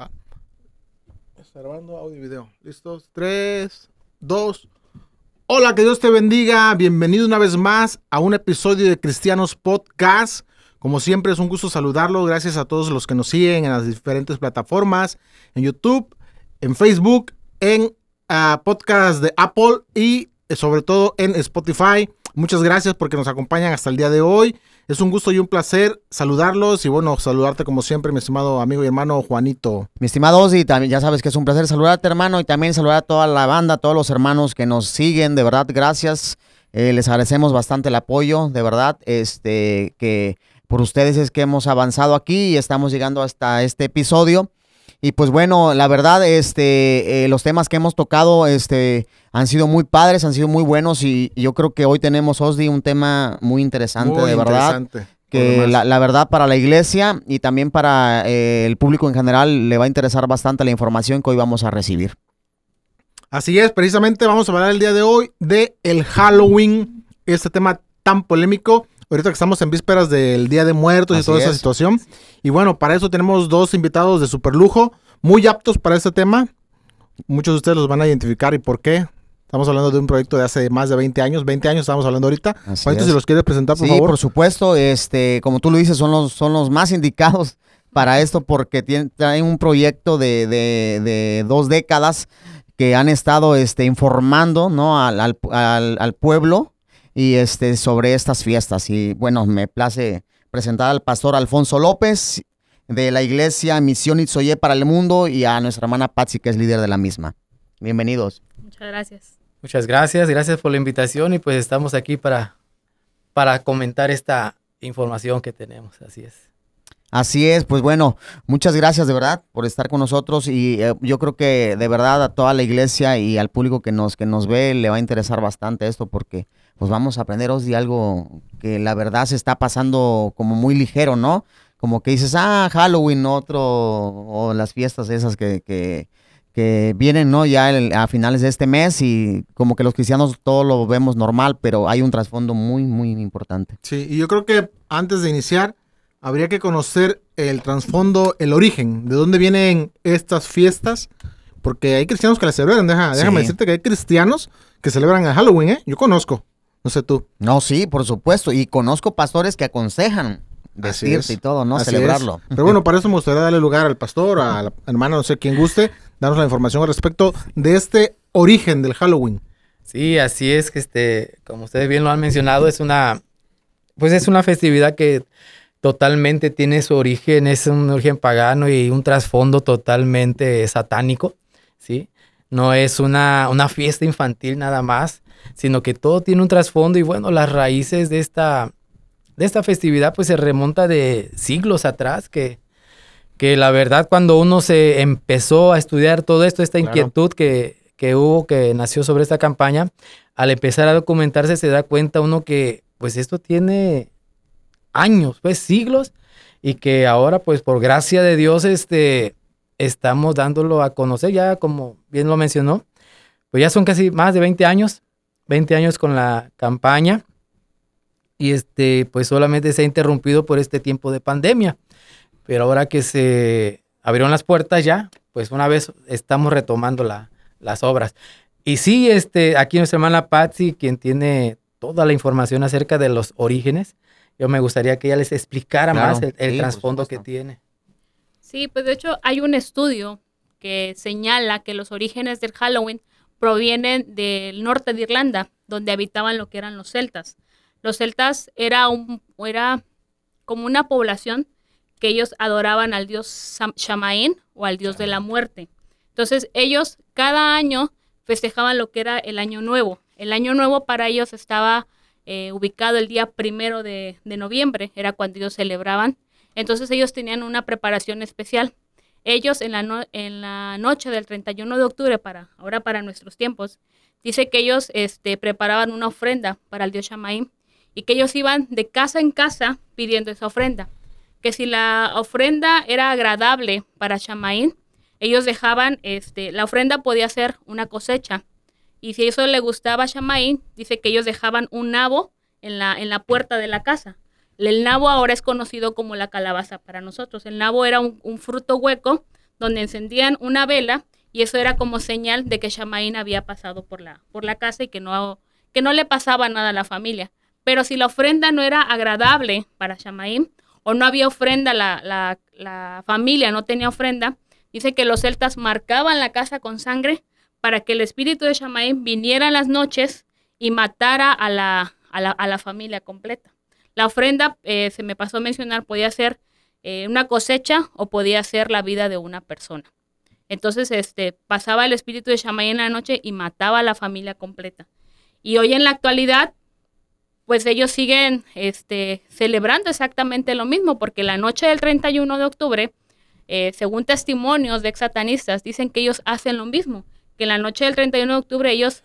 Va. Está grabando audio y video. ¿Listos? Tres, dos. Hola, que Dios te bendiga. Bienvenido una vez más a un episodio de Cristianos Podcast. Como siempre es un gusto saludarlo. Gracias a todos los que nos siguen en las diferentes plataformas, en YouTube, en Facebook, en ah, podcast de Apple y eh, sobre todo en Spotify. Muchas gracias porque nos acompañan hasta el día de hoy. Es un gusto y un placer saludarlos y bueno, saludarte como siempre, mi estimado amigo y hermano Juanito. Mi estimado Ozzy, también ya sabes que es un placer saludarte, hermano, y también saludar a toda la banda, a todos los hermanos que nos siguen, de verdad, gracias. Eh, les agradecemos bastante el apoyo, de verdad, este, que por ustedes es que hemos avanzado aquí y estamos llegando hasta este episodio. Y pues bueno, la verdad, este, eh, los temas que hemos tocado, este, han sido muy padres, han sido muy buenos y, y yo creo que hoy tenemos, Osdi, un tema muy interesante, Muy de verdad. interesante. Que la, la verdad para la iglesia y también para eh, el público en general le va a interesar bastante la información que hoy vamos a recibir. Así es, precisamente vamos a hablar el día de hoy de el Halloween, este tema tan polémico. Ahorita que estamos en vísperas del Día de Muertos y toda esa es. situación. Y bueno, para eso tenemos dos invitados de super lujo, muy aptos para este tema. Muchos de ustedes los van a identificar y por qué. Estamos hablando de un proyecto de hace más de 20 años, 20 años estamos hablando ahorita. Así Juanito, es. si los quieres presentar, por sí, favor. por supuesto, este, como tú lo dices, son los, son los más indicados para esto porque tienen, traen un proyecto de, de- de dos décadas que han estado este, informando ¿no? al, al- al- al pueblo y este, sobre estas fiestas. Y bueno, me place presentar al pastor Alfonso López de la iglesia Misión Itzoye para el Mundo y a nuestra hermana Patsy, que es líder de la misma. Bienvenidos. Muchas gracias. Muchas gracias, gracias por la invitación y pues estamos aquí para, para comentar esta información que tenemos, así es. Así es, pues bueno, muchas gracias de verdad por estar con nosotros y eh, yo creo que de verdad a toda la iglesia y al público que nos, que nos ve le va a interesar bastante esto porque pues vamos a aprender hoy de algo que la verdad se está pasando como muy ligero, ¿no? Como que dices, ah, Halloween, otro, o las fiestas esas que, que, que vienen, ¿no? Ya el- a finales de este mes y como que los cristianos todo lo vemos normal, pero hay un trasfondo muy, muy importante. Sí, y yo creo que antes de iniciar, habría que conocer el trasfondo, el origen, de dónde vienen estas fiestas, porque hay cristianos que las celebran. Deja- Déjame Sí. decirte que hay cristianos que celebran el Halloween, ¿eh? Yo conozco, no sé tú. No, sí, por supuesto. Y conozco pastores que aconsejan vestirse es. y todo, ¿no? Así Celebrarlo. es. Pero bueno, para eso me gustaría darle lugar al pastor, a la hermana, no sé quién guste, darnos la información al respecto de este origen del Halloween. Sí, así es que este, como ustedes bien lo han mencionado, es una, pues es una festividad que totalmente tiene su origen, es un origen pagano y un trasfondo totalmente satánico, ¿sí? No es una, una fiesta infantil nada más, sino que todo tiene un trasfondo y bueno, las raíces de esta, de esta festividad pues se remonta de siglos atrás, que, que la verdad cuando uno se empezó a estudiar todo esto, esta Claro. inquietud que, que hubo, que nació sobre esta campaña, al empezar a documentarse se da cuenta uno que pues esto tiene años, pues siglos, y que ahora pues por gracia de Dios este, estamos dándolo a conocer ya como bien lo mencionó, pues ya son casi más de 20 años, 20 años con la campaña y este pues solamente se ha interrumpido por este tiempo de pandemia, pero ahora que se abrieron las puertas ya, pues una vez estamos retomando la- las obras. Y sí, este, aquí nuestra hermana Patsy, quien tiene toda la información acerca de los orígenes, yo me gustaría que ella les explicara Claro, más el, el sí, por trasfondo que tiene. Sí, pues de hecho hay un estudio que señala que los orígenes del Halloween provienen del norte de Irlanda, donde habitaban lo que eran los celtas. Los celtas era, un, era como una población que ellos adoraban al dios Shamaín o al dios de la muerte. Entonces ellos cada año festejaban lo que era el año nuevo. El año nuevo para ellos estaba eh, ubicado el día primero de, de noviembre, era cuando ellos celebraban. Entonces ellos tenían una preparación especial. Ellos en la, no- en la noche del 31 de octubre, para ahora para nuestros tiempos, dice que ellos este, preparaban una ofrenda para el dios Shamaim y que ellos iban de casa en casa pidiendo esa ofrenda. Que si la ofrenda era agradable para Shamaín, ellos dejaban, este, la ofrenda podía ser una cosecha. Y si eso le gustaba a Shamaín, dice que ellos dejaban un nabo en la, en la puerta de la casa. El nabo ahora es conocido como la calabaza para nosotros. El nabo era un, fruto hueco donde encendían una vela y eso era como señal de que Shamaín había pasado por la, por la casa y que no, que no le pasaba nada a la familia. Pero si la ofrenda no era agradable para Shamaín o no había ofrenda, la, la, la familia no tenía ofrenda, dice que los celtas marcaban la casa con sangre para que el espíritu de Shamaín viniera en las noches y matara a la, a la, a la familia completa. La ofrenda, eh, se me pasó a mencionar, podía ser eh, una cosecha o podía ser la vida de una persona. Entonces, este, pasaba el espíritu de Shammai en la noche y mataba a la familia completa. Y hoy en la actualidad, pues ellos siguen este, celebrando exactamente lo mismo, porque la noche del 31 de octubre, eh, según testimonios de ex satanistas, dicen que ellos hacen lo mismo, que en la noche del 31 de octubre ellos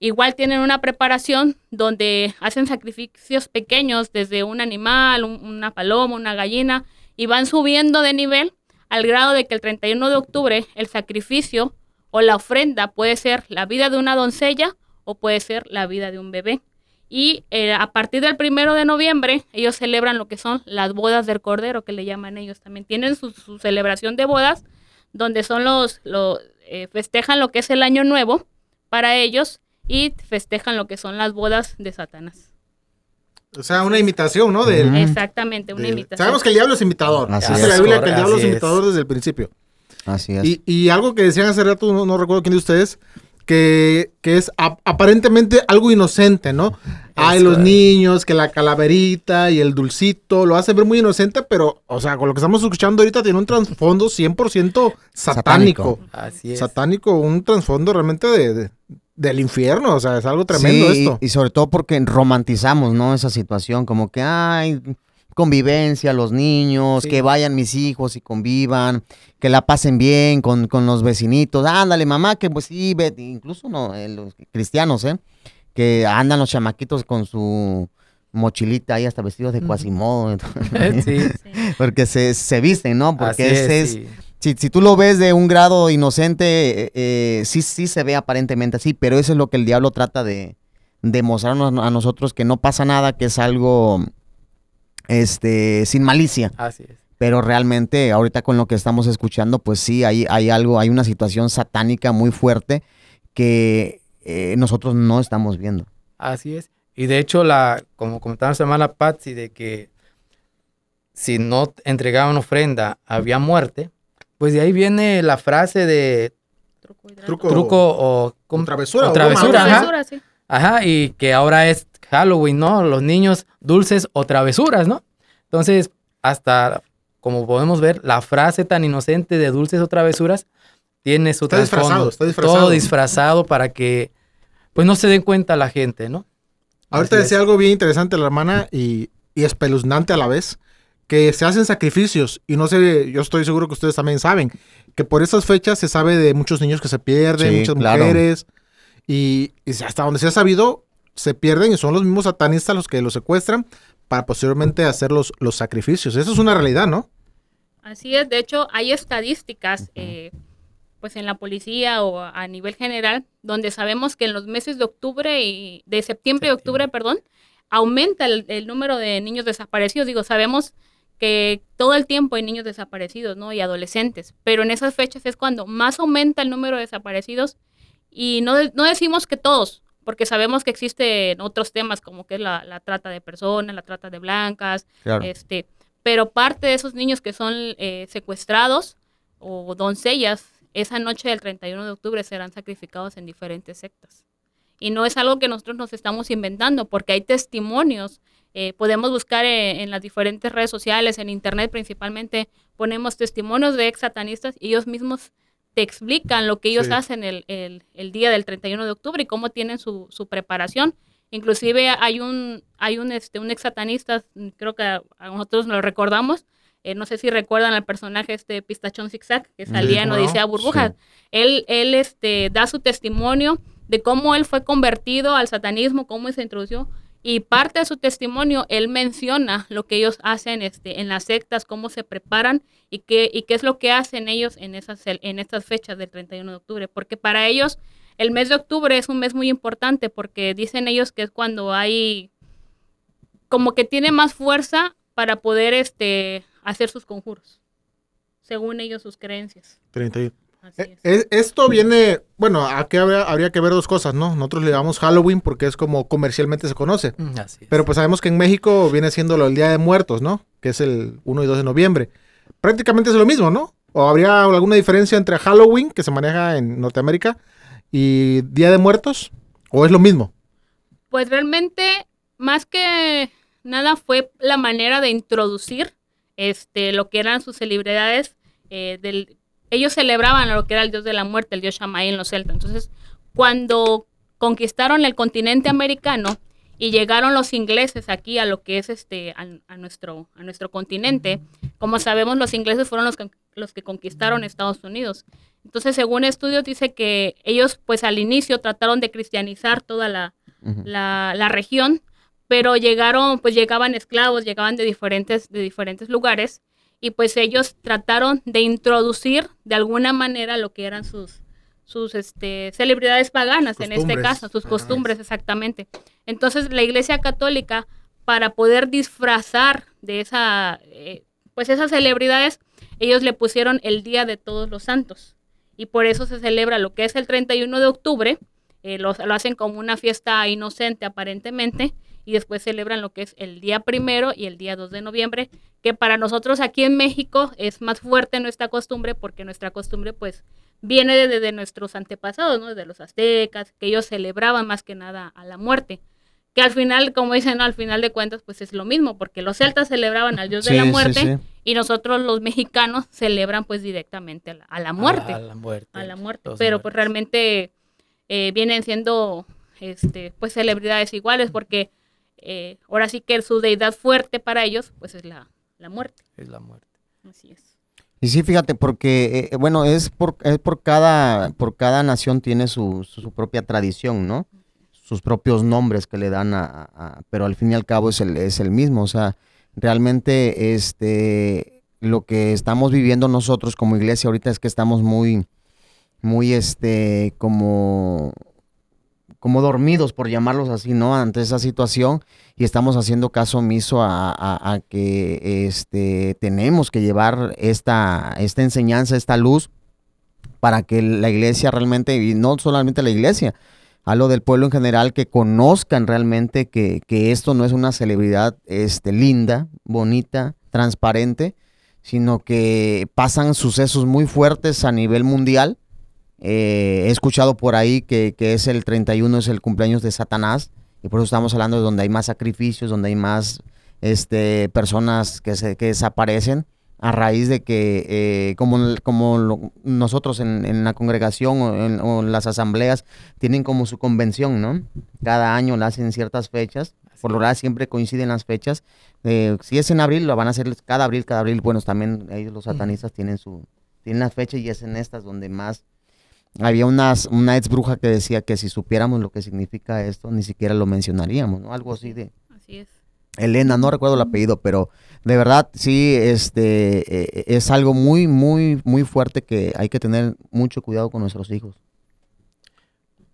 igual tienen una preparación donde hacen sacrificios pequeños, desde un animal, un- una paloma, una gallina, y van subiendo de nivel al grado de que el 31 de octubre el sacrificio o la ofrenda puede ser la vida de una doncella o puede ser la vida de un bebé. Y eh, a partir del primero de noviembre, ellos celebran lo que son las bodas del cordero, que le llaman ellos. También tienen su, su celebración de bodas, donde son los, los eh, festejan lo que es el año nuevo para ellos y festejan lo que son las bodas de Satanás. O sea, una imitación, ¿no? Ujú. Exactamente, una imitación. Sabemos que el diablo es imitador. Así Dice es. la Biblia que el diablo es imitador desde el principio. Así es. Y, y algo que decían hace rato, no, no recuerdo quién de ustedes, que, que es ap- aparentemente algo inocente, ¿no? Hay los niños, que la calaverita y el dulcito, lo hacen ver muy inocente, pero, o sea, con lo que estamos escuchando ahorita tiene un trasfondo 100% satánico. Satánico. Así es. Satánico, un trasfondo realmente de, de- del infierno, o sea, es algo tremendo Sí, y- esto. Y, sobre todo porque romantizamos, ¿no? Esa situación, como que, ay, convivencia, los niños, Sí. que vayan mis hijos y convivan, que la pasen bien con, con los vecinitos. Ándale, mamá, que pues sí, ve, incluso no, eh, los cristianos, ¿eh? Que andan los chamaquitos con su mochilita ahí hasta vestidos de cuasimodo, sí. Sí. porque se, se visten, ¿no? Porque Así ese es, es, sí. Si, si tú lo ves de un grado inocente, eh, eh, sí, sí se ve aparentemente así, pero eso es lo que el diablo trata de, de mostrarnos a nosotros que no pasa nada, que es algo este, sin malicia. Así es. Pero realmente, ahorita con lo que estamos escuchando, pues sí, hay, hay algo, hay una situación satánica muy fuerte que eh, nosotros no estamos viendo. Así es. Y de hecho, la, como comentaba nuestra hermana Patsy, de que si no entregaban ofrenda había muerte, pues de ahí viene la frase de Truco. Truco. truco o, travesura, o o travesura, broma, ajá. Travesura, sí. Ajá, y que ahora es Halloween, ¿no? Los niños dulces o travesuras, ¿no? Entonces, hasta como podemos ver, la frase tan inocente de dulces o travesuras tiene su Está disfrazado, trasfondo, está disfrazado. Todo disfrazado para que, pues, no se den cuenta la gente, ¿no? Ahorita decía algo bien interesante la hermana y, y espeluznante a la vez, que se hacen sacrificios y no sé, yo estoy seguro que ustedes también saben, que por esas fechas se sabe de muchos niños que se pierden, Sí, muchas claro. mujeres y, y hasta donde se ha sabido se pierden y son los mismos satanistas los que los secuestran para posteriormente hacer los, los sacrificios. Eso es una realidad, ¿no? Así es, de hecho hay estadísticas eh, pues en la policía o a nivel general donde sabemos que en los meses de octubre y de septiembre y octubre, perdón, aumenta el, el número de niños desaparecidos. Digo, sabemos que todo el tiempo hay niños desaparecidos, ¿no? Y adolescentes, pero en esas fechas es cuando más aumenta el número de desaparecidos y no, de- no decimos que todos, porque sabemos que existen otros temas como que es la, la trata de personas, la trata de blancas, Claro. este, pero parte de esos niños que son eh, secuestrados o doncellas, esa noche del 31 de octubre serán sacrificados en diferentes sectas. Y no es algo que nosotros nos estamos inventando, porque hay testimonios. Eh, podemos buscar eh, en las diferentes redes sociales, en internet principalmente, ponemos testimonios de ex satanistas y ellos mismos te explican lo que ellos Sí. hacen el, el- el día del 31 de octubre y cómo tienen su, su preparación. Inclusive hay un, hay un, este, un ex satanista, creo que a, a nosotros nos lo recordamos, eh, no sé si recuerdan al personaje este Pistachón Zigzag, que salía en. Odisea Burbujas. Él, él este, da su testimonio de cómo él fue convertido al satanismo, cómo se introdujo. Y parte de su testimonio, él menciona lo que ellos hacen este, en las sectas, cómo se preparan y qué, y qué es lo que hacen ellos en, esas, en estas fechas del 31 de octubre. Porque para ellos el mes de octubre es un mes muy importante porque dicen ellos que es cuando hay, como que tiene más fuerza para poder este, hacer sus conjuros. según ellos, sus creencias. 31. Así Eh, es. eh, Esto viene, bueno, aquí habría, habría que ver dos cosas, ¿no? Nosotros le llamamos Halloween porque es como comercialmente se conoce. Mm, Así es. Pero pues sabemos que en México viene siendo del Día de Muertos, ¿no? Que es el 1 y 2 de noviembre. Prácticamente es lo mismo, ¿no? ¿O habría alguna diferencia entre Halloween, que se maneja en Norteamérica, y Día de Muertos? ¿O es lo mismo? Pues realmente, más que nada, fue la manera de introducir este, lo que eran sus celebridades. eh, del, ellos celebraban lo que era el dios de la muerte, el dios Shammai en los celtas. Entonces, cuando conquistaron el continente americano y llegaron los ingleses aquí a lo que es este a, a nuestro a nuestro continente, como sabemos los ingleses fueron los que, los que conquistaron Estados Unidos. Entonces, según estudios dice que ellos pues al inicio trataron de cristianizar toda la, la, la región, pero llegaron, pues llegaban esclavos, llegaban de diferentes, de diferentes lugares, y pues ellos trataron de introducir de alguna manera lo que eran sus, sus este, celebridades paganas, en este caso, sus costumbres, exactamente. Entonces la Iglesia Católica, para poder disfrazar de esa, eh, pues esas celebridades, ellos le pusieron el Día de Todos los Santos. Y por eso se celebra lo que es el 31 de octubre, eh, lo, lo hacen como una fiesta inocente aparentemente, y después celebran lo que es el día primero y el día 2 de noviembre, que para nosotros aquí en México es más fuerte nuestra costumbre, porque nuestra costumbre pues viene desde de nuestros antepasados, ¿no? Desde los aztecas, que ellos celebraban más que nada a la muerte. Que al final, como dicen, al final de cuentas, pues es lo mismo, porque los celtas celebraban al dios de la muerte sí. y nosotros los mexicanos celebran pues directamente a la, a la muerte A la muerte. a la muerte. los Pero pues realmente eh, vienen siendo este, pues celebridades iguales porque eh, ahora sí que su deidad fuerte para ellos pues es la, la muerte. Es la muerte. Así es. Y sí, fíjate, porque, eh, bueno, es por, es por cada, por cada nación tiene su, su, su propia tradición, ¿no? Sus propios nombres que le dan a, a- a- pero al fin y al cabo es el, es el mismo, o sea, realmente, este, lo que estamos viviendo nosotros como iglesia ahorita es que estamos muy, muy, este, como, como dormidos, por llamarlos así, ¿no? Ante esa situación y estamos haciendo caso omiso a, a- a que este, tenemos que llevar esta, esta enseñanza, esta luz, para que la iglesia realmente, y no solamente la iglesia, hablo del pueblo en general, que conozcan realmente que, que esto no es una celebridad este, linda, bonita, transparente, sino que pasan sucesos muy fuertes a nivel mundial. Eh, he escuchado por ahí que, que es el 31, es el cumpleaños de Satanás, y por eso estamos hablando de donde hay más sacrificios, donde hay más este, personas que, se, que desaparecen a raíz de que, eh, como, como lo- nosotros en, en la congregación o en, o en las asambleas tienen como su convención, ¿no? Cada año la hacen en ciertas fechas, por lo general siempre coinciden las fechas. Eh, si es en abril, lo van a hacer cada abril, cada abril. Bueno, también ellos los satanistas tienen su tienen las fechas y es en estas donde más había unas, una ex bruja que decía que si supiéramos lo que significa esto, ni siquiera lo mencionaríamos, ¿no? Algo así de Así es. Elena, no recuerdo el apellido, pero de verdad sí, este, eh, es algo muy, muy, muy fuerte que hay que tener mucho cuidado con nuestros hijos.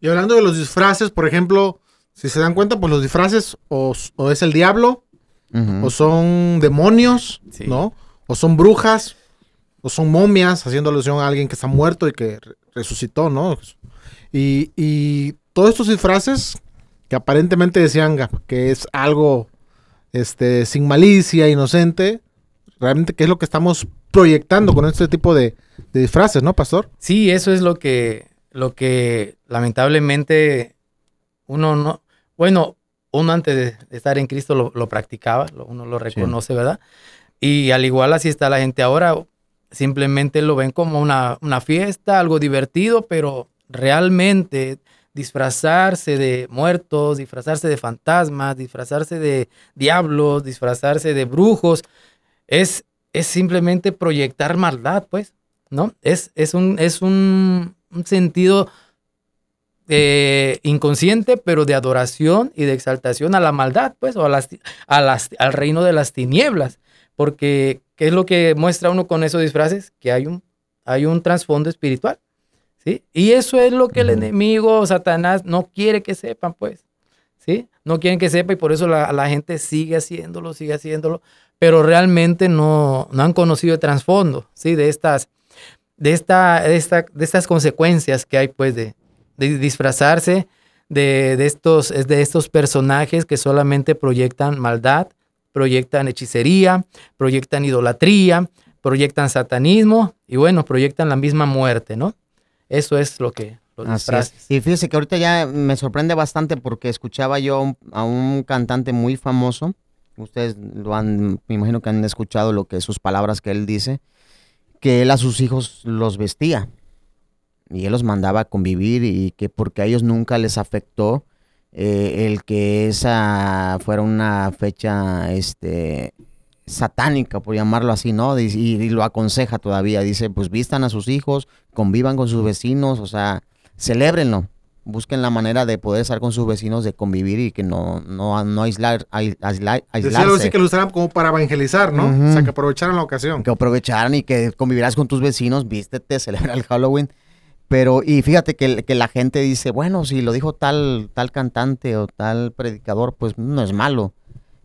Y hablando de los disfraces, por ejemplo, si se dan cuenta, pues los disfraces o, es el diablo, o son demonios, Sí. ¿no? O son brujas, o son momias, haciendo alusión a alguien que está muerto y que re- resucitó, ¿no? Y, y todos estos disfraces que aparentemente decían que es algo este, sin malicia, inocente, realmente qué es lo que estamos proyectando con este tipo de, de disfraces, ¿no, pastor? Sí, eso es lo que, lo que lamentablemente uno no, bueno, uno antes de estar en Cristo lo, lo practicaba, uno lo reconoce, ¿verdad? Y al igual así está la gente ahora, simplemente lo ven como una, una fiesta, algo divertido, pero realmente disfrazarse de muertos, disfrazarse de fantasmas, disfrazarse de diablos, disfrazarse de brujos, es, es simplemente proyectar maldad, pues, ¿no? Es, es un, es un, sentido eh, inconsciente, pero de adoración y de exaltación a la maldad, pues, o a las, a las, al reino de las tinieblas. Porque, ¿qué es lo que muestra uno con esos disfraces? Que hay un, hay un trasfondo espiritual. ¿Sí? Y eso es lo que el enemigo, Satanás, no quiere que sepan, pues. ¿Sí? No quieren que sepa y por eso la, la gente sigue haciéndolo, sigue haciéndolo. pero realmente no, no han conocido el trasfondo, ¿sí? De estas, de, esta, de, esta, de estas consecuencias que hay, pues, de, de disfrazarse de, de, estos, de estos personajes que solamente proyectan maldad, proyectan hechicería, proyectan idolatría, proyectan satanismo y bueno, proyectan la misma muerte, ¿no? Eso es lo que los disfraces. Y fíjese que ahorita ya me sorprende bastante porque escuchaba yo a un cantante muy famoso. Ustedes lo han, me imagino que han escuchado lo que sus palabras que él dice, que él a sus hijos los vestía y él los mandaba a convivir y que porque a ellos nunca les afectó eh, el que esa fuera una fecha este satánica, por llamarlo así, ¿no? Y, lo aconseja todavía, dice, pues vistan a sus hijos, convivan con sus vecinos, o sea, celébrenlo, busquen la manera de poder estar con sus vecinos, de convivir y que no, no, no aislar, ai- aislar, Decía así aislarse. que lo usaran como para evangelizar, ¿no? O sea, que aprovecharan la ocasión. que aprovecharan y que convivirás con tus vecinos, vístete, celebra el Halloween. Pero, y fíjate que, que la gente dice, bueno, si lo dijo tal, tal cantante o tal predicador, pues no es malo.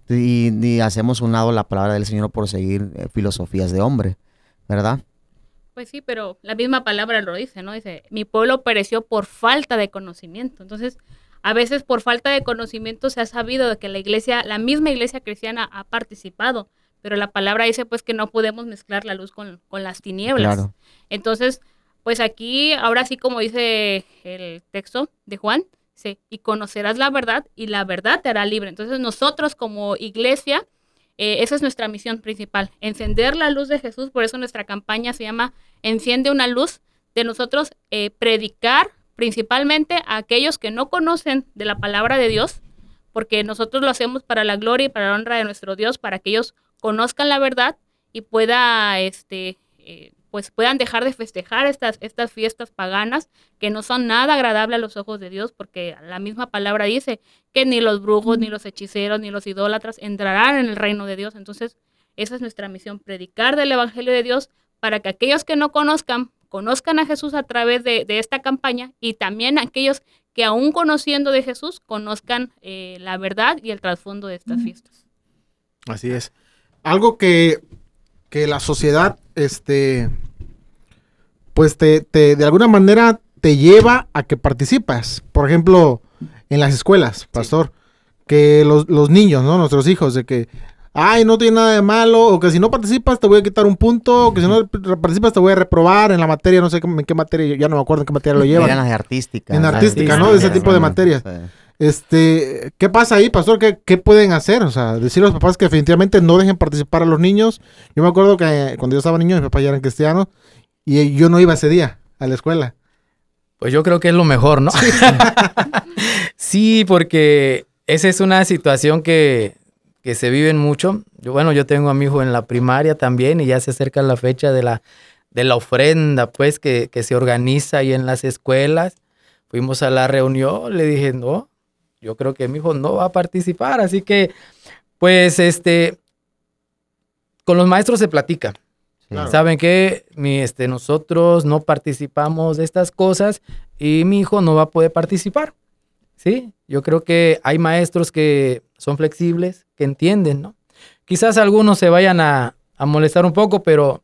Y, y hacemos un lado la palabra del Señor por seguir eh, filosofías de hombre, ¿verdad? Pues sí, pero la misma palabra lo dice, ¿no? Dice, mi pueblo pereció por falta de conocimiento. Entonces, a veces por falta de conocimiento se ha sabido de que la iglesia, la misma iglesia cristiana ha participado, pero la palabra dice pues que no podemos mezclar la luz con, con las tinieblas. Claro. Entonces, pues aquí, ahora sí como dice el texto de Juan, dice, y conocerás la verdad y la verdad te hará libre. Entonces nosotros como iglesia, eh, esa es nuestra misión principal, encender la luz de Jesús, por eso nuestra campaña se llama Enciende una luz, de nosotros eh, predicar principalmente a aquellos que no conocen de la palabra de Dios, porque nosotros lo hacemos para la gloria y para la honra de nuestro Dios, para que ellos conozcan la verdad y pueda, este, eh, pues puedan dejar de festejar estas, estas fiestas paganas que no son nada agradables a los ojos de Dios, porque la misma palabra dice que ni los brujos, ni los hechiceros, ni los idólatras entrarán en el reino de Dios. Entonces, esa es nuestra misión, predicar del Evangelio de Dios para que aquellos que no conozcan, conozcan a Jesús a través de, de esta campaña y también aquellos que aún conociendo de Jesús, conozcan eh, la verdad y el trasfondo de estas fiestas. Así es. Algo que, que la sociedad, este, pues te, te- de alguna manera te lleva a que participas. Por ejemplo, en las escuelas, pastor, que los, los niños, ¿no? Nuestros hijos, de que, ay, no tiene nada de malo, o que si no participas te voy a quitar un punto, o que si no participas te voy a reprobar en la materia, no sé en qué materia, ya no me acuerdo en qué materia lo llevan. Las de artística. En artística, ¿no? De ese tipo de materias. Este, ¿qué pasa ahí, pastor? ¿Qué, qué pueden hacer? O sea, decir a los papás que definitivamente no dejen participar a los niños. Yo me acuerdo que cuando yo estaba niño, mis papás ya eran cristianos y yo no iba ese día a la escuela. Pues yo creo que es lo mejor, ¿no? sí, porque esa es una situación que, que se vive mucho. Yo, bueno, yo tengo a mi hijo en la primaria también y ya se acerca la fecha de la, de la ofrenda, pues, que, que se organiza ahí en las escuelas. Fuimos a la reunión, le dije, no, yo creo que mi hijo no va a participar, así que, pues, este, con los maestros se platica. ¿Saben qué? Mi, este, nosotros no participamos de estas cosas y mi hijo no va a poder participar. ¿Sí? Yo creo que hay maestros que son flexibles, que entienden, ¿no? Quizás algunos se vayan a, a molestar un poco, pero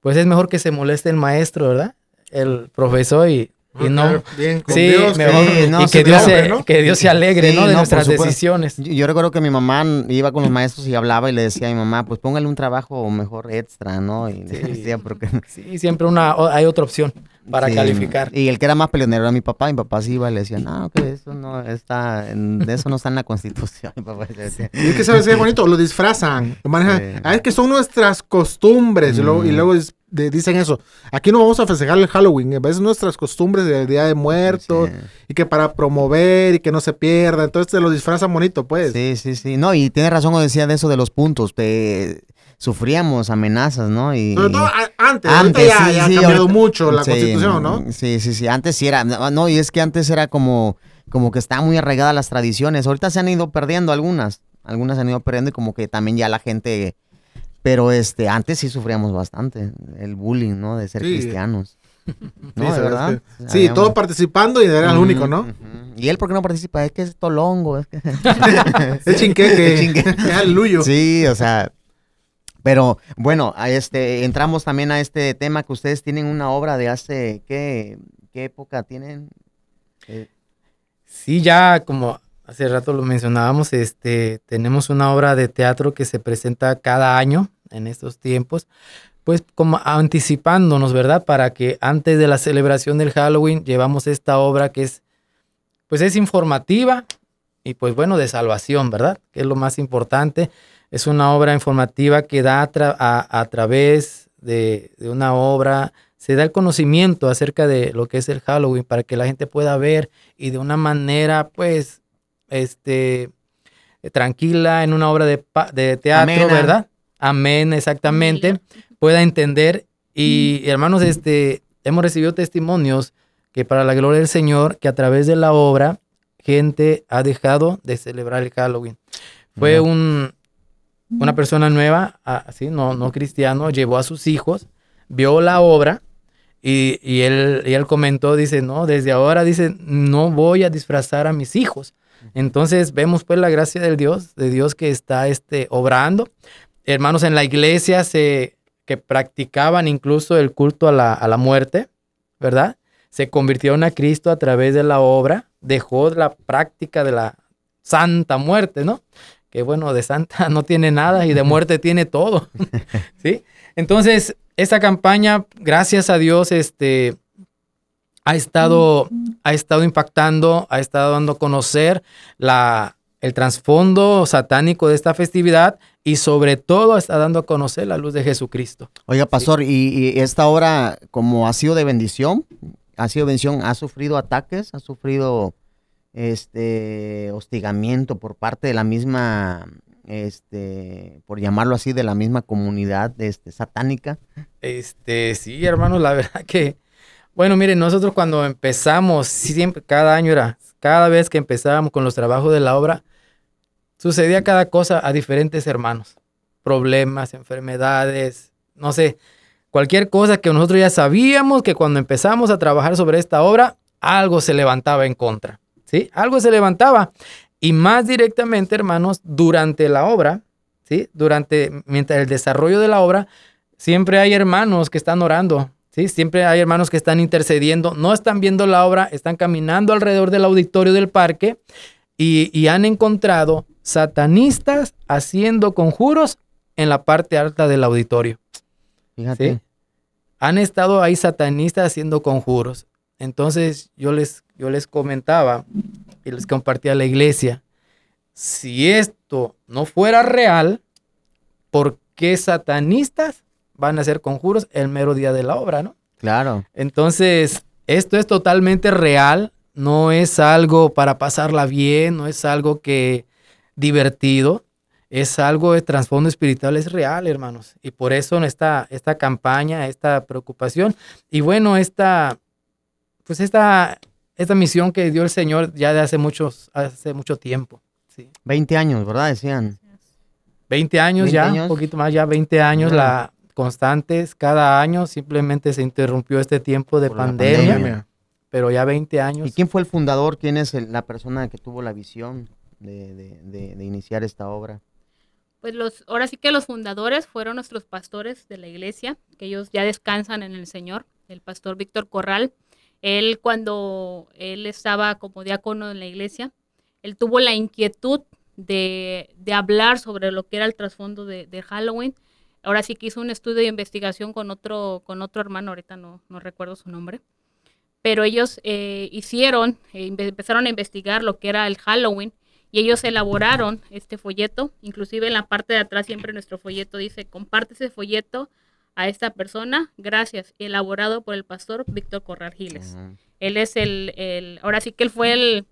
pues es mejor que se moleste el maestro, ¿verdad? El profesor y, y no... Claro, bien, con Sí, Dios, mejor- que- no, y sí, que, Dios se, ¿no? que Dios se alegre, Sí, ¿no? De no, nuestras decisiones. Yo, yo recuerdo que mi mamá iba con los maestros y hablaba y le decía a mi mamá, pues póngale un trabajo mejor extra, ¿no? Y le Sí. decía, porque... Sí, siempre una, hay otra opción para Sí, calificar. Y el que era más peleonero era mi papá. Mi papá sí iba y le decía, no, que eso no está, en- de eso no está en la constitución. Mi papá decía, Y es que sabes qué bonito, lo disfrazan, lo manejan. Sí. Ah, es que son nuestras costumbres. Y luego, y luego es- de- dicen eso. Aquí no vamos a festejar el Halloween. A veces nuestras costumbres del Día de Muertos. Sí. Y que para promover y que no se pierda. Entonces te lo disfrazan bonito, pues. Sí, sí, sí. No, y tiene razón cuando decía de eso de los puntos. Te, sufríamos amenazas, ¿no? Y, Sobre todo antes. Antes, ya, sí, ya sí, ha cambiado ahorita- mucho la sí, constitución, ¿no? Sí, sí, sí. Antes sí era. No, no, y es que antes era como, como que estaban muy arraigadas las tradiciones. Ahorita se han ido perdiendo algunas. Algunas se han ido perdiendo y como que también ya la gente. Pero este, antes sí sufríamos bastante. El bullying, ¿no? De ser Sí. cristianos. Sí, No, de se- verdad. Sí, Había todos participando y era el único, ¿no? ¿Y él por qué no participa? Es que es tolongo. Es que... Es chinqueque. Es chinqueque. Es aluyo. Sí, o sea, Pero bueno, a este, entramos también a este tema que ustedes tienen una obra de hace, ¿qué, qué época tienen? Eh, Sí, ya como hace rato lo mencionábamos, este, tenemos una obra de teatro que se presenta cada año en estos tiempos, pues como anticipándonos, ¿verdad? Para que antes de la celebración del Halloween llevamos esta obra que es, pues es informativa y pues bueno, de salvación, ¿verdad? Que es lo más importante. Es una obra informativa que da a, tra- a- a través de una obra, se da el conocimiento acerca de lo que es el Halloween para que la gente pueda ver y de una manera, pues, este, tranquila, en una obra de, pa- de teatro, Amena. ¿verdad? Amén, exactamente, pueda entender. Y hermanos, este, hemos recibido testimonios que para la gloria del Señor, que a través de la obra, gente ha dejado de celebrar el Halloween. Fue un, una persona nueva, así, no, no cristiano, llevó a sus hijos, vio la obra y, y él, y él comentó, dice, no, desde ahora, dice, no voy a disfrazar a mis hijos. Entonces vemos pues la gracia del Dios, de Dios que está este, obrando. Hermanos, en la iglesia se, que practicaban incluso el culto a la, a la muerte, ¿verdad? Se convirtieron a Cristo a través de la obra, dejó la práctica de la santa muerte, ¿no? Que bueno, de santa no tiene nada y de muerte tiene todo, ¿sí? Entonces, esta campaña, gracias a Dios, este, ha estado, ha estado impactando, ha estado dando a conocer la, el trasfondo satánico de esta festividad y sobre todo está dando a conocer la luz de Jesucristo. Oiga, pastor, y, y esta obra, como ha sido de bendición, ha sido bendición, ha sufrido ataques, ha sufrido este hostigamiento por parte de la misma, este, por llamarlo así, de la misma comunidad este, satánica. Este, sí, hermanos, la verdad que, bueno, miren, nosotros cuando empezamos, siempre, cada año era, cada vez que empezábamos con los trabajos de la obra, sucedía cada cosa a diferentes hermanos. Problemas, enfermedades, no sé, cualquier cosa que nosotros ya sabíamos que cuando empezamos a trabajar sobre esta obra, algo se levantaba en contra, ¿sí? Algo se levantaba. Y más directamente, hermanos, durante la obra, ¿sí? Durante, mientras el desarrollo de la obra, siempre hay hermanos que están orando, ¿sí? Siempre hay hermanos que están intercediendo, no están viendo la obra, están caminando alrededor del auditorio del parque y, y han encontrado satanistas haciendo conjuros en la parte alta del auditorio. Fíjate. ¿sí? Han estado ahí satanistas haciendo conjuros. Entonces yo les, yo les comentaba y les compartía a la iglesia, si esto no fuera real, ¿por qué satanistas van a hacer conjuros el mero día de la obra, no? Claro. Entonces, esto es totalmente real, no es algo para pasarla bien, no es algo que divertido, es algo de trasfondo espiritual, es real, hermanos. Y por eso esta, esta campaña, esta preocupación, y bueno, esta, pues esta, esta misión que dio el Señor ya de hace, muchos, hace mucho tiempo. Sí. 20 años, ¿verdad? Decían. 20 años 20 ya, un poquito más ya, 20 años, la constantes, cada año simplemente se interrumpió este tiempo de Por pandemia, pandemia. pero ya 20 años. ¿Y quién fue el fundador? ¿Quién es el- la persona que tuvo la visión de, de- de- de iniciar esta obra? Pues los, ahora sí que los fundadores fueron nuestros pastores de la iglesia, que ellos ya descansan en el Señor. El pastor Víctor Corral, él cuando él estaba como diácono en la iglesia, él tuvo la inquietud de, de hablar sobre lo que era el trasfondo de, de Halloween. Ahora sí que hizo un estudio de investigación con otro, con otro hermano, ahorita no, no recuerdo su nombre, pero ellos eh, hicieron, eh, empe- empezaron a investigar lo que era el Halloween y ellos elaboraron este folleto, inclusive en la parte de atrás siempre nuestro folleto dice, comparte ese folleto a esta persona, gracias, elaborado por el pastor Víctor Corral Giles. Él es el, el- ahora sí que él fue el,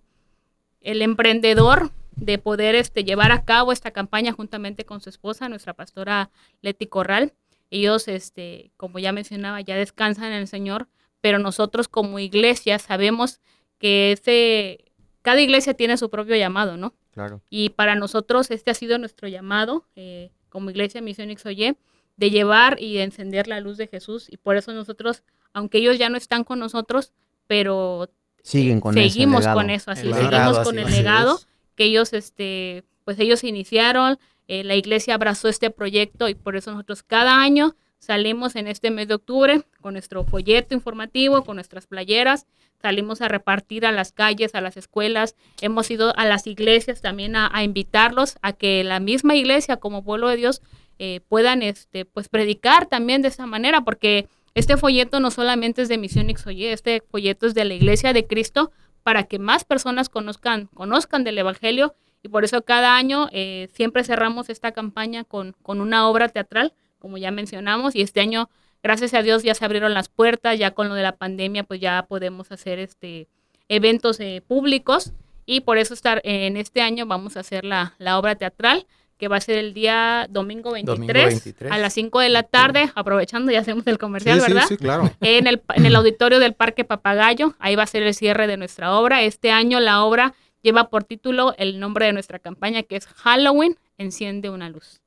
el emprendedor de poder este, llevar a cabo esta campaña juntamente con su esposa, nuestra pastora Leti Corral. Ellos, este, como ya mencionaba, ya descansan en el Señor, pero nosotros como iglesia sabemos que ese, cada iglesia tiene su propio llamado, ¿no? Claro. Y para nosotros este ha sido nuestro llamado eh, como Iglesia Misión Ixoye de llevar y de encender la luz de Jesús. Y por eso nosotros, aunque ellos ya no están con nosotros, pero Siguen con seguimos con eso, así, seguimos con así el es. legado que ellos, este, pues ellos iniciaron, eh, la iglesia abrazó este proyecto y por eso nosotros cada año salimos en este mes de octubre con nuestro folleto informativo, con nuestras playeras, salimos a repartir a las calles, a las escuelas, hemos ido a las iglesias también a, invitarlos a que la misma iglesia como pueblo de Dios eh, puedan este, pues predicar también de esa manera, porque este folleto no solamente es de Misión XOY, este folleto es de la iglesia de Cristo para que más personas conozcan, conozcan del Evangelio. Y por eso cada año eh, siempre cerramos esta campaña con, con una obra teatral, como ya mencionamos, y este año, gracias a Dios, ya se abrieron las puertas, ya con lo de la pandemia, pues ya podemos hacer este eventos eh, públicos. Y por eso estar en este año vamos a hacer la, la obra teatral que va a ser el día domingo 23, a las 5 de la tarde, aprovechando, ya hacemos el comercial, ¿verdad? Sí, sí, claro. En el, en el auditorio del Parque Papagayo, ahí va a ser el cierre de nuestra obra. Este año la obra lleva por título el nombre de nuestra campaña, que es Halloween, enciende una luz.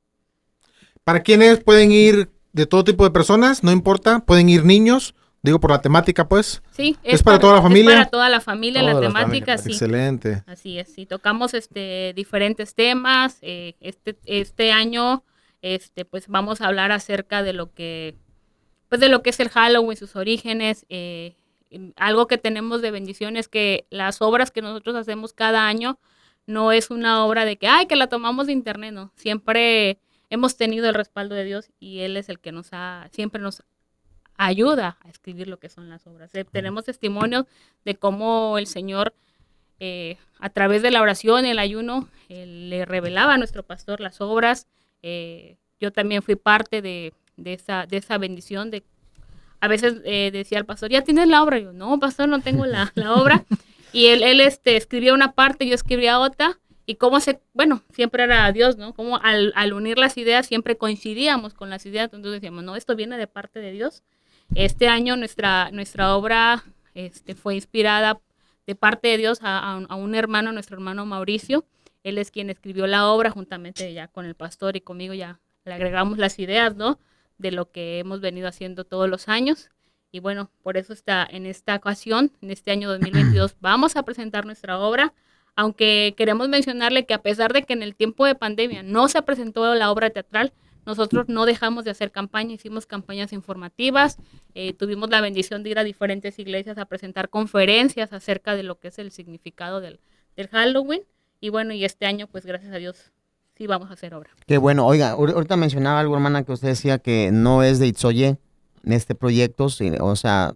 ¿Para quiénes pueden ir de todo tipo de personas? No importa, pueden ir niños, Digo, por la temática, pues. Sí, es, para, toda la familia. Es para toda la familia, la temática, sí. Excelente. Así es, sí. Tocamos este, diferentes temas. Eh, este, este año, este, pues vamos a hablar acerca de lo que, pues de lo que es el Halloween, sus orígenes. Eh, algo que tenemos de bendición es que las obras que nosotros hacemos cada año no es una obra de que, ay, que la tomamos de internet, no. Siempre hemos tenido el respaldo de Dios y Él es el que nos ha, siempre nos ayuda a escribir lo que son las obras. Eh, tenemos testimonios de cómo el Señor, eh, a través de la oración, el ayuno, eh, le revelaba a nuestro pastor las obras. yo también fui parte de, esa, de esa bendición. De, a veces decía el pastor, ¿ya tienes la obra? yo, no, pastor, no tengo la, obra. Y él, él este, escribía una parte, yo escribía otra. Y cómo se, bueno, siempre era Dios, ¿no? Como al, al unir las ideas siempre coincidíamos con las ideas. Entonces decíamos, no, esto viene de parte de Dios este año nuestra, nuestra obra este, fue inspirada de parte de Dios a, un hermano, nuestro hermano Mauricio. Él es quien escribió la obra juntamente ya con el pastor y conmigo ya le agregamos las ideas, ¿no? De lo que hemos venido haciendo todos los años. Y bueno, por eso está en esta ocasión, en este año 2022, vamos a presentar nuestra obra. Aunque queremos mencionarle que a pesar de que en el tiempo de pandemia no se presentó la obra teatral, nosotros no dejamos de hacer campaña, hicimos campañas informativas, eh, tuvimos la bendición de ir a diferentes iglesias a presentar conferencias acerca de lo que es el significado del, Halloween. Y bueno, y este año, pues gracias a Dios, sí vamos a hacer obra. Qué bueno. Oiga, ahorita mencionaba algo, hermana, que usted decía que no es de Itzoye en este proyecto, o sea,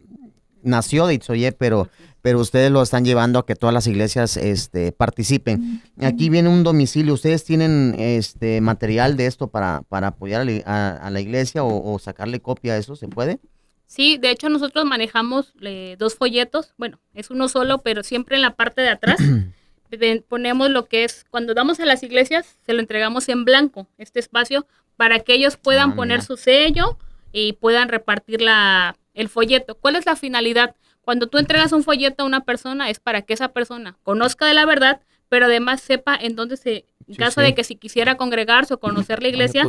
nació de Itzoye, pero pero ustedes lo están llevando a que todas las iglesias este, participen. Aquí viene un domicilio. ¿Ustedes tienen este material de esto para, para apoyar a, la iglesia o, sacarle copia a eso? ¿Se puede? Sí, de hecho nosotros manejamos eh, dos folletos. Bueno, es uno solo, pero siempre en la parte de atrás ponemos lo que es, cuando damos a las iglesias, se lo entregamos en blanco, este espacio, para que ellos puedan ah, poner su sello y puedan repartir la, el folleto. ¿Cuál es la finalidad? Cuando tú entregas un folleto a una persona es para que esa persona conozca de la verdad, pero además sepa en dónde se, en caso de que si quisiera congregarse o conocer la iglesia,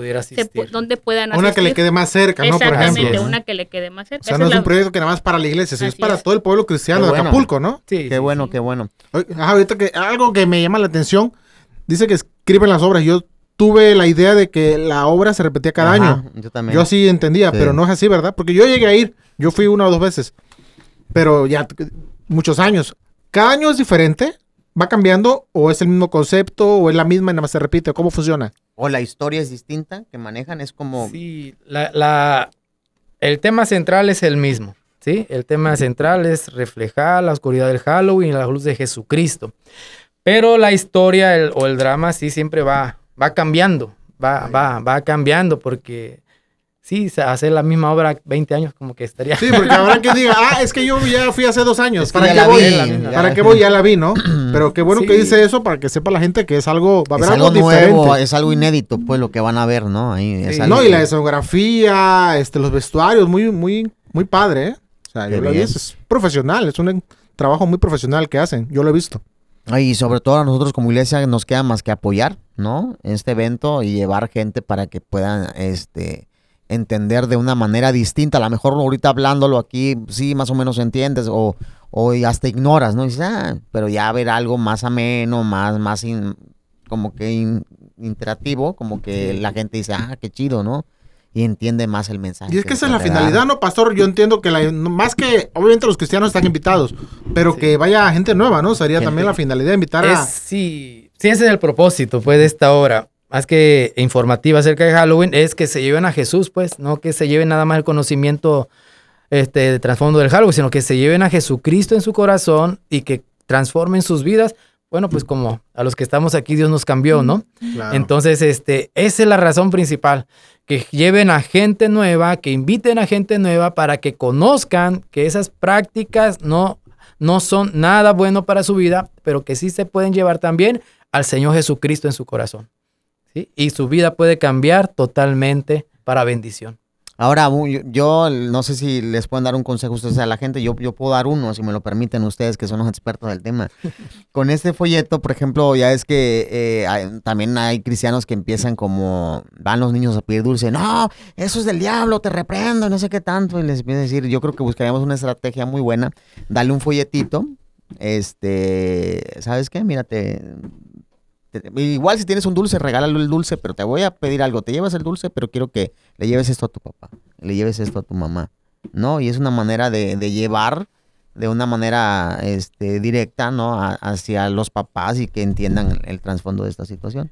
dónde puedan asistir. Una que le quede más cerca, ¿no? Por ejemplo. una que le quede más cerca. O sea, no es, un proyecto que nada más para la iglesia, es para todo el pueblo cristiano de Acapulco, ¿no? Sí. Qué bueno, qué bueno. ahorita que algo que me llama la atención, dice que escriben las obras. Yo tuve la idea de que la obra se repetía cada año. Yo también. Yo así entendía, pero no es así, ¿verdad? Porque yo llegué a ir, yo fui una o dos veces pero ya muchos años. ¿Cada año es diferente? ¿Va cambiando o es el mismo concepto o es la misma y nada más se repite? ¿Cómo funciona? O la historia es distinta que manejan, es como... Sí, la, el tema central es el mismo, ¿sí? El tema central es reflejar la oscuridad del Halloween y la luz de Jesucristo. Pero la historia o el drama sí siempre va, va cambiando, va, va, va cambiando porque Sí, hacer la misma obra 20 años como que estaría... Sí, porque ahora que diga, ah, es que yo ya fui hace dos años, ¿para qué voy? ¿Para qué voy? Ya la vi, ¿no? Pero qué bueno que dice eso para que sepa la gente que es algo, va a haber algo, nuevo, es algo inédito, pues, lo que van a ver, ¿no? Ahí, No, y la escenografía, este, los vestuarios, muy, muy, muy padre, ¿eh? O sea, yo lo vi, es profesional, es un trabajo muy profesional que hacen, yo lo he visto. Y sobre todo a nosotros como iglesia nos queda más que apoyar, ¿no? Este evento y llevar gente para que puedan, este entender de una manera distinta. A lo mejor ahorita hablándolo aquí, sí, más o menos entiendes, o, o hasta ignoras, ¿no? dices, ah, pero ya ver algo más ameno, más, más como que interactivo, como que la gente dice, ah, qué chido, ¿no? Y entiende más el mensaje. Y es que esa es la finalidad, ¿no, pastor? Yo entiendo que la, más que, obviamente los cristianos están invitados, pero que vaya gente nueva, ¿no? Sería Gente- también la finalidad de invitar Es, a... sí, sí, ese es el propósito, pues, de esta obra. Más que informativa acerca de Halloween, es que se lleven a Jesús, pues, no que se lleven nada más el conocimiento este, de trasfondo del Halloween, sino que se lleven a Jesucristo en su corazón y que transformen sus vidas. Bueno, pues como a los que estamos aquí, Dios nos cambió, ¿no? Claro. Entonces, este, esa es la razón principal, que lleven a gente nueva, que inviten a gente nueva para que conozcan que esas prácticas no, no son nada bueno para su vida, pero que sí se pueden llevar también al Señor Jesucristo en su corazón. ¿Sí? Y su vida puede cambiar totalmente para bendición. Ahora, yo, no sé si les pueden dar un consejo a ustedes a la gente. Yo, yo puedo dar uno, si me lo permiten ustedes, que son los expertos del tema. Con este folleto, por ejemplo, ya es que eh, hay- también hay cristianos que empiezan como, van los niños a pedir dulce. No, eso es del diablo, te reprendo, no sé qué tanto. Y les empiezo a decir, yo creo que buscaríamos una estrategia muy buena. Dale un folletito. Este, ¿sabes qué? Mírate. Igual si tienes un dulce, regálalo el dulce, pero te voy a pedir algo. Te llevas el dulce, pero quiero que le lleves esto a tu papá, le lleves esto a tu mamá, ¿no? Y es una manera de, de llevar de una manera este, directa, ¿no? A- hacia los papás y que entiendan el trasfondo de esta situación.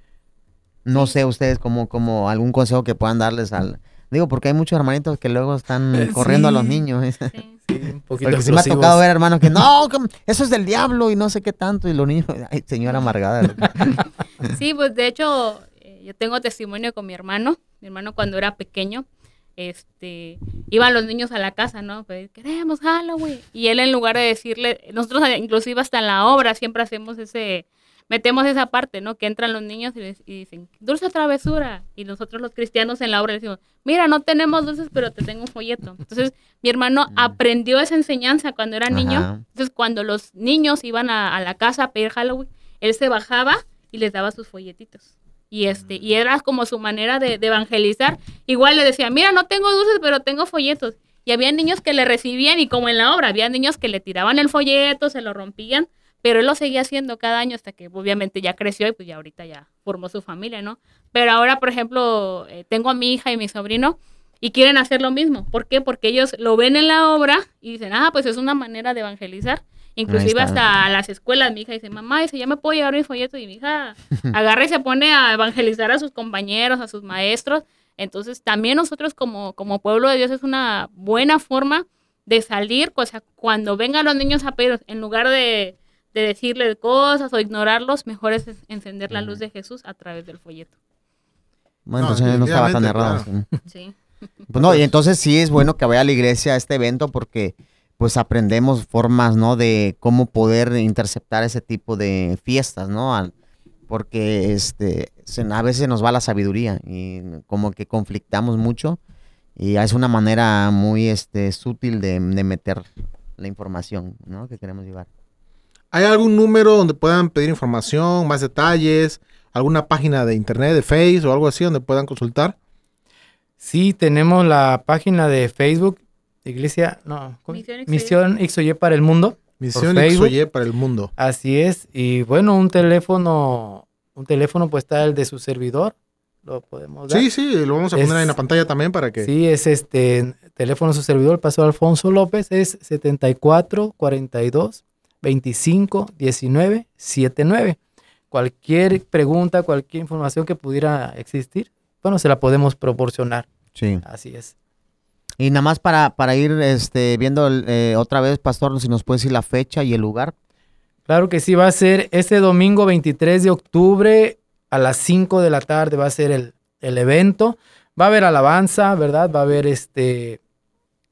No sé ustedes como, como algún consejo que puedan darles al... Digo, porque hay muchos hermanitos que luego están Eh, corriendo a los niños. Sí. Sí, un poquito Porque sí me ha tocado ver hermanos que no, eso es del diablo y no sé qué tanto. Y los niños, ay, señora amargada. Sí, pues de hecho, eh, yo tengo testimonio con mi hermano. Mi hermano cuando era pequeño, este, iban los niños a la casa, ¿no? Pues, queremos Halloween. Y él en lugar de decirle, nosotros eh, inclusive hasta en la obra siempre hacemos ese, metemos esa parte, ¿no? Que entran los niños y, les- y dicen, dulce travesura. Y nosotros los cristianos en la obra decimos, mira, no tenemos dulces, pero te tengo un folleto. Entonces, mi hermano aprendió esa enseñanza cuando era niño. Ajá. Entonces, cuando los niños iban a, a la casa a pedir Halloween, él se bajaba y les daba sus folletitos. Y este, y era como su manera de, de evangelizar. Igual le decía, mira, no tengo dulces, pero tengo folletos. Y había niños que le recibían, y como en la obra, había niños que le tiraban el folleto, se lo rompían, pero él lo seguía haciendo cada año hasta que obviamente ya creció y pues ya ahorita ya formó su familia, ¿no? Pero ahora, por ejemplo, eh, tengo a mi hija y mi sobrino y quieren hacer lo mismo. ¿Por qué? Porque ellos lo ven en la obra y dicen, ah, pues es una manera de evangelizar. Inclusive hasta a las escuelas, mi hija dice, mamá, dice, ya me puedo llevar mi folleto. Y mi hija agarra y se pone a evangelizar a sus compañeros, a sus maestros. Entonces, también nosotros como, como pueblo de Dios es una buena forma de salir, o sea, cuando vengan los niños a pedir, en lugar de, de decirles cosas o ignorarlos, mejor es encender la luz de Jesús a través del folleto. Bueno, No, entonces no estaba tan errado. sí. Sí. Pues no, y entonces sí es bueno que vaya a la iglesia a este evento porque pues aprendemos formas, ¿no? De cómo poder interceptar ese tipo de fiestas, ¿no? Al- porque este, se- a veces nos va la sabiduría y como que conflictamos mucho y es una manera muy este, sutil de, de meter la información, ¿no? Que queremos llevar. ¿Hay algún número donde puedan pedir información, más detalles? ¿Alguna página de internet, de Face o algo así donde puedan consultar? Sí, tenemos la página de Facebook, Iglesia, no. Misión XY para el mundo. Misión Facebook. XOY para el mundo. Así es. Y bueno, un teléfono, un teléfono pues está el de su servidor. Lo podemos dar. Sí, sí, lo vamos a poner Es- ahí en la pantalla también para que... Sí, es este teléfono de su servidor, el pastor Alfonso López, es 74 42 25 19 79. Cualquier pregunta, cualquier información que pudiera existir, bueno, se la podemos proporcionar. Sí. Así es. Y nada más para, para ir este, viendo eh, otra vez, Pastor, si nos puede decir la fecha y el lugar. Claro que sí, va a ser este domingo 23 de octubre a las 5 de la tarde va a ser el, el evento. Va a haber alabanza, ¿verdad? Va a haber este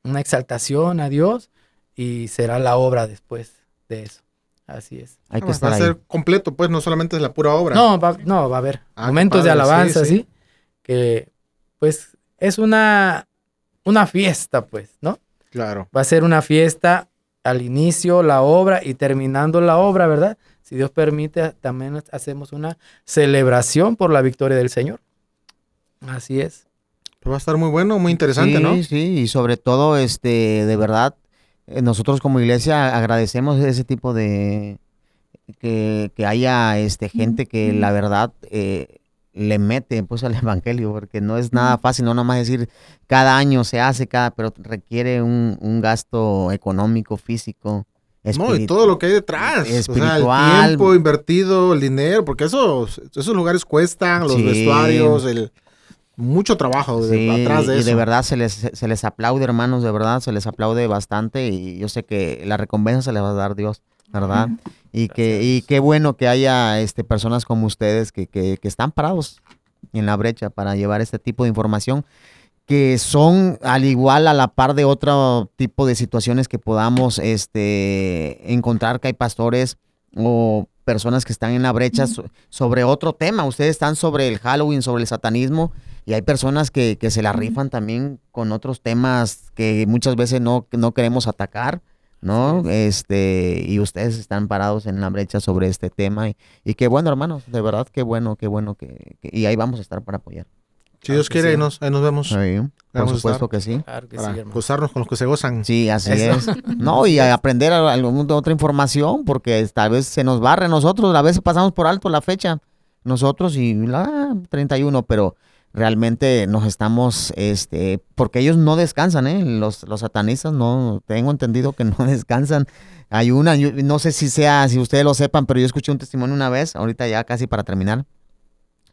una exaltación a Dios y será la obra después de eso. Así es. Hay que Ah, estar va a ahí. ser completo, pues no solamente es la pura obra. No, va, no, va a haber Ah, momentos de padre, sí, alabanza, sí. sí, Que pues es una, una fiesta, pues, ¿no? Claro. Va a ser una fiesta al inicio, la obra y terminando la obra, ¿verdad? Si Dios permite, también hacemos una celebración por la victoria del Señor. Así es. Pues va a estar muy bueno, muy interesante, sí, ¿no? Sí, y sobre todo, este, de verdad, nosotros como iglesia agradecemos ese tipo de que, que haya este gente que la verdad eh, le mete pues al evangelio, porque no es nada fácil, no nomás decir cada año se hace, cada, pero requiere un, un gasto económico, físico. No, y todo lo que hay detrás. O sea, espiritual. el tiempo invertido, el dinero, porque esos, esos lugares cuestan, los Sí. vestuarios, el mucho trabajo de- Sí, atrás de y eso. de verdad se les, se les aplaude, hermanos, de verdad, se les aplaude bastante y yo sé que la recompensa se les va a dar Dios, ¿verdad? Y que y qué bueno que haya este, personas como ustedes que, que, que están parados en la brecha para llevar este tipo de información que son al igual a la par de otro tipo de situaciones que podamos este, encontrar que hay pastores o personas que están en la brecha so- sobre otro tema. Ustedes están sobre el Halloween, sobre el satanismo y hay personas que, que se la rifan también con otros temas que muchas veces no, no queremos atacar. ¿No? Este, y ustedes están parados en la brecha sobre este tema. Y, y qué bueno, hermanos, de verdad, qué bueno, qué bueno que, que- y ahí vamos a estar para apoyar. Si Dios quiere, sí. ahí nos, ahí nos vemos. Sí, por supuesto estar. que sí. Claro que para sí, hermano. gozarnos con los que se gozan. Sí, así Eso. es. No, y a aprender alguna otra información, porque tal vez se nos barre a nosotros, a veces pasamos por alto la fecha, nosotros y la 31, pero realmente nos estamos, este, porque ellos no descansan, ¿eh? Los, los satanistas no, tengo entendido que no descansan. Hay una, yo no sé si sea, si ustedes lo sepan, pero yo escuché un testimonio una vez, ahorita ya casi para terminar.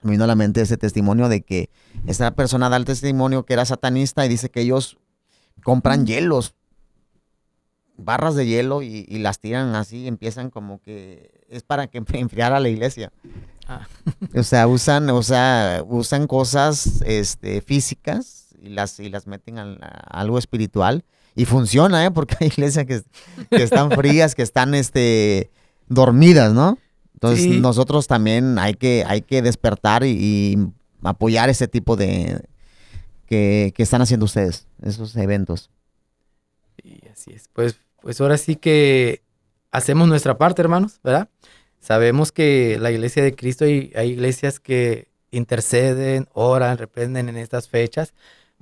Me vino a la mente ese testimonio de que esta persona da el testimonio que era satanista y dice que ellos compran hielos, barras de hielo y, y las tiran así, empiezan como que es para que enfriar a la iglesia. Ah. O sea, usan, o sea, usan cosas este, físicas y las, y las meten a, algo espiritual. Y funciona, ¿eh? Porque hay iglesias que, que están frías, que están este, dormidas, ¿no? Entonces Sí. nosotros también hay que, hay que despertar y, y apoyar ese tipo de que, que están haciendo ustedes, esos eventos. Y así es. Pues, pues ahora sí que hacemos nuestra parte, hermanos, ¿verdad? Sabemos que la iglesia de Cristo hay, hay iglesias que interceden, oran, reprenden en estas fechas.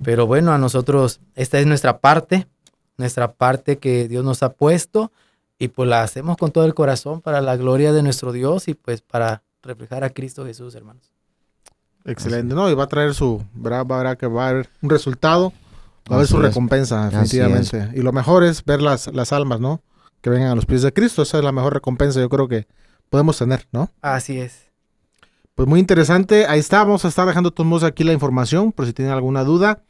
Pero bueno, a nosotros, esta es nuestra parte, nuestra parte que Dios nos ha puesto y pues la hacemos con todo el corazón para la gloria de nuestro Dios y pues para reflejar a Cristo Jesús, hermanos. Excelente, ¿no? Y va a traer su, ¿verdad? Va a haber que va a haber un resultado, va a haber su recompensa, definitivamente. Y lo mejor es ver las, las almas, ¿no? Que vengan a los pies de Cristo. Esa es la mejor recompensa, yo creo que podemos tener, ¿no? Así es. Pues muy interesante. Ahí está. Vamos a estar dejando todos aquí la información por si tienen alguna duda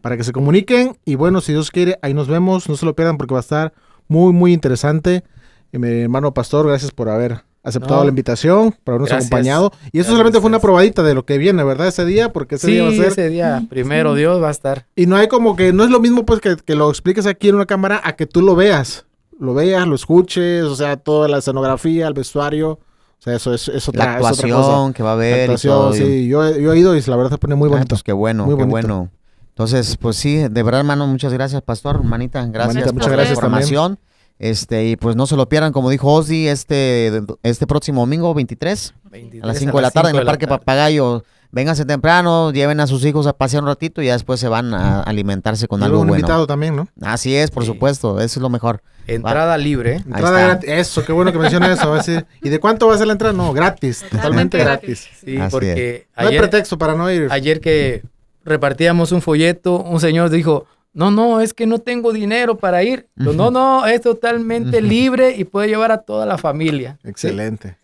para que se comuniquen. Y bueno, si Dios quiere, ahí nos vemos. No se lo pierdan porque va a estar muy, muy interesante. Y mi hermano pastor, gracias por haber aceptado No. la invitación, por habernos Gracias. acompañado. Y eso solamente fue una probadita de lo que viene, ¿verdad? Ese día, porque ese Sí, día va a ser. ese día, primero Dios va a estar. Y no hay como que, no es lo mismo pues que, que lo expliques aquí en una cámara a que tú lo veas. Lo veas, lo escuches, o sea, toda la escenografía, el vestuario. O sea, eso es, es otra, La es otra cosa. actuación que va a La haber. y actuación, todo, y- sí, yo, he- yo he ido y la verdad se pone muy Ah, bonito. pues qué bueno, Muy qué bonito. bueno. Entonces, pues sí, de verdad, hermano, muchas gracias, pastor, hermanita, gracias Manita, por la también. información. Este, y pues no se lo pierdan, como dijo Ozzy, este, este próximo domingo 23 a las 5 de la tarde en el Parque Papagayo. Vénganse temprano, lleven a sus hijos a pasear un ratito y ya después se van a alimentarse con Y algo un bueno. invitado también, ¿no? Así es, por Sí. supuesto, eso es lo mejor. Entrada libre. ¿eh? Ahí Entrada gratis. Eso, qué bueno que menciona eso. va a decir, ¿Y de cuánto va a ser la entrada? No, gratis, totalmente gratis. Sí, Así porque No hay pretexto para no ir. ayer que repartíamos un folleto, un señor dijo, no, no, es que no tengo dinero para ir. No, no, es totalmente libre y puede llevar a toda la familia. Excelente.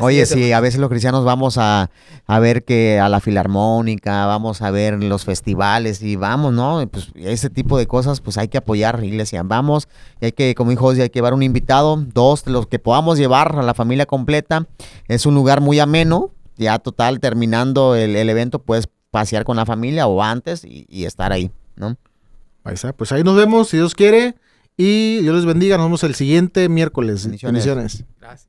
Oye, sí, a veces los cristianos vamos a, a ver que a la filarmónica, vamos a ver los festivales y vamos, ¿no? Pues ese tipo de cosas, pues hay que apoyar, iglesia. Vamos, y hay que, como dijo José, hay que llevar un invitado, dos, los que podamos llevar a la familia completa. Es un lugar muy ameno, ya total, terminando el, el evento, puedes pasear con la familia o antes y, y estar ahí, ¿no? Ahí está. Pues ahí nos vemos, si Dios quiere. Y Dios les bendiga. Nos vemos el siguiente miércoles. Bendiciones. Bendiciones. Gracias.